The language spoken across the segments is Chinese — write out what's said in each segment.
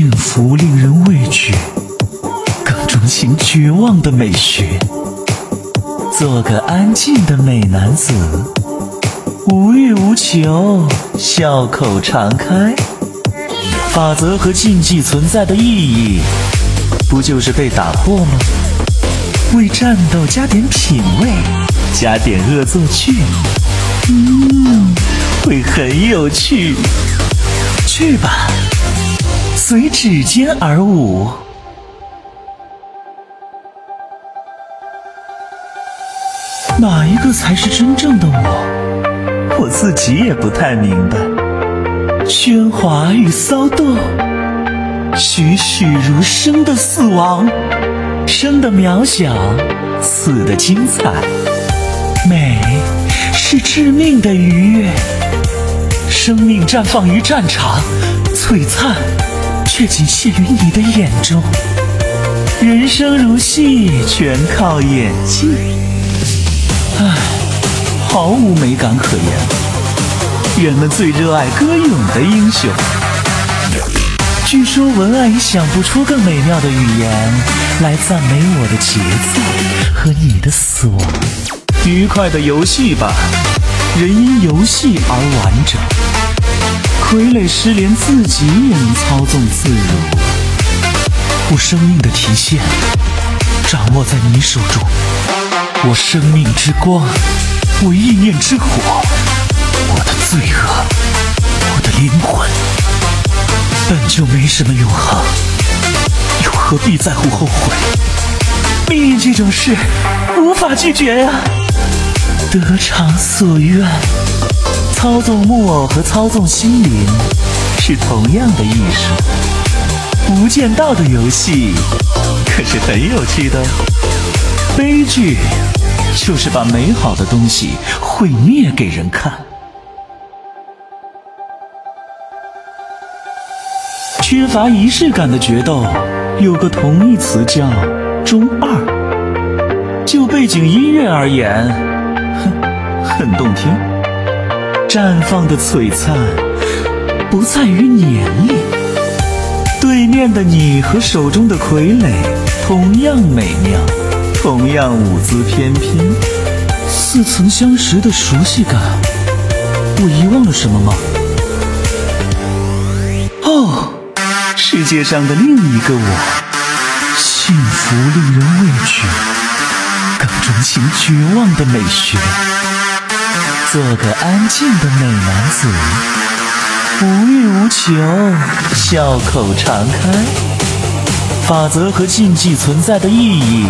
幸福令人畏惧，更钟情绝望的美学。做个安静的美男子，无欲无求，笑口常开。法则和禁忌存在的意义，不就是被打破吗？为战斗加点品味，加点恶作剧，嗯，会很有趣。去吧，随指尖而舞。哪一个才是真正的我？我自己也不太明白。喧哗与骚动，栩栩如生的死亡，生的渺小，死的精彩。美是致命的愉悦。生命绽放于战场，璀璨，却仅限于你的眼中。人生如戏，全靠演技。唉，毫无美感可言。人们最热爱歌咏的英雄。据说文案已想不出更美妙的语言来赞美我的节奏和你的死亡。愉快的游戏吧，人因游戏而完整。傀儡师连，自己也能操纵自如。我生命的体现，掌握在你手中。我生命之光，我意念之火，我的罪恶，我的灵魂，本就没什么永恒，又何必在乎后悔？命运这种事，无法拒绝呀。得偿所愿。操纵木偶和操纵心灵是同样的艺术。无间道的游戏可是很有趣的。悲剧就是把美好的东西毁灭给人看。缺乏仪式感的决斗有个同义词叫中二。就背景音乐而言，哼，很动听。绽放的璀璨不在于年龄，对面的你和手中的傀儡同样美妙，同样舞姿翩翩，似曾相识的熟悉感。我遗忘了什么吗？哦，世界上的另一个我，幸福令人畏惧，更钟情绝望的美学。做个安静的美男子，无欲无求，笑口常开。法则和禁忌存在的意义，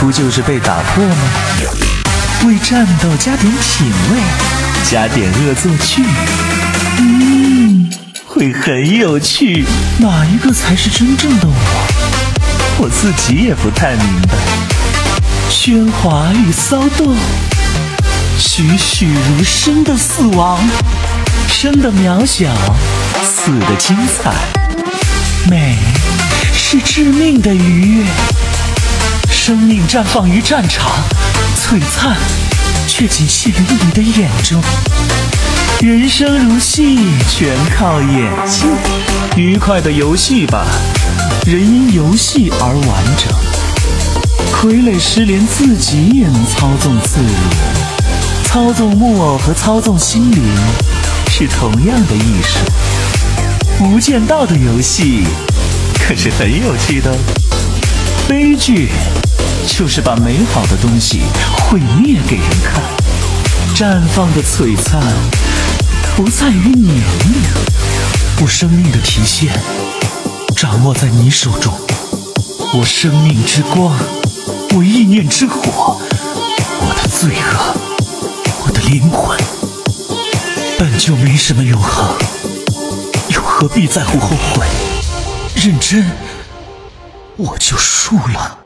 不就是被打破吗？为战斗加点品味，加点恶作剧，嗯，会很有趣。哪一个才是真正的我？我自己也不太明白。喧哗与骚动。栩栩如生的死亡，生的渺小，死的精彩。美是致命的愉悦。生命绽放于战场，璀璨，却仅限于你的眼中。人生如戏，全靠演技。愉快的游戏吧，人因游戏而完整。傀儡失联，自己也能操纵自如。操纵木偶和操纵心灵是同样的艺术。无间道的游戏可是很有趣的。悲剧就是把美好的东西毁灭给人看。绽放的璀璨不在于年龄，我生命的体现掌握在你手中。我生命之光，我意念之火，我的罪恶。灵魂本就没什么永恒，又何必在乎后悔？认真，我就输了。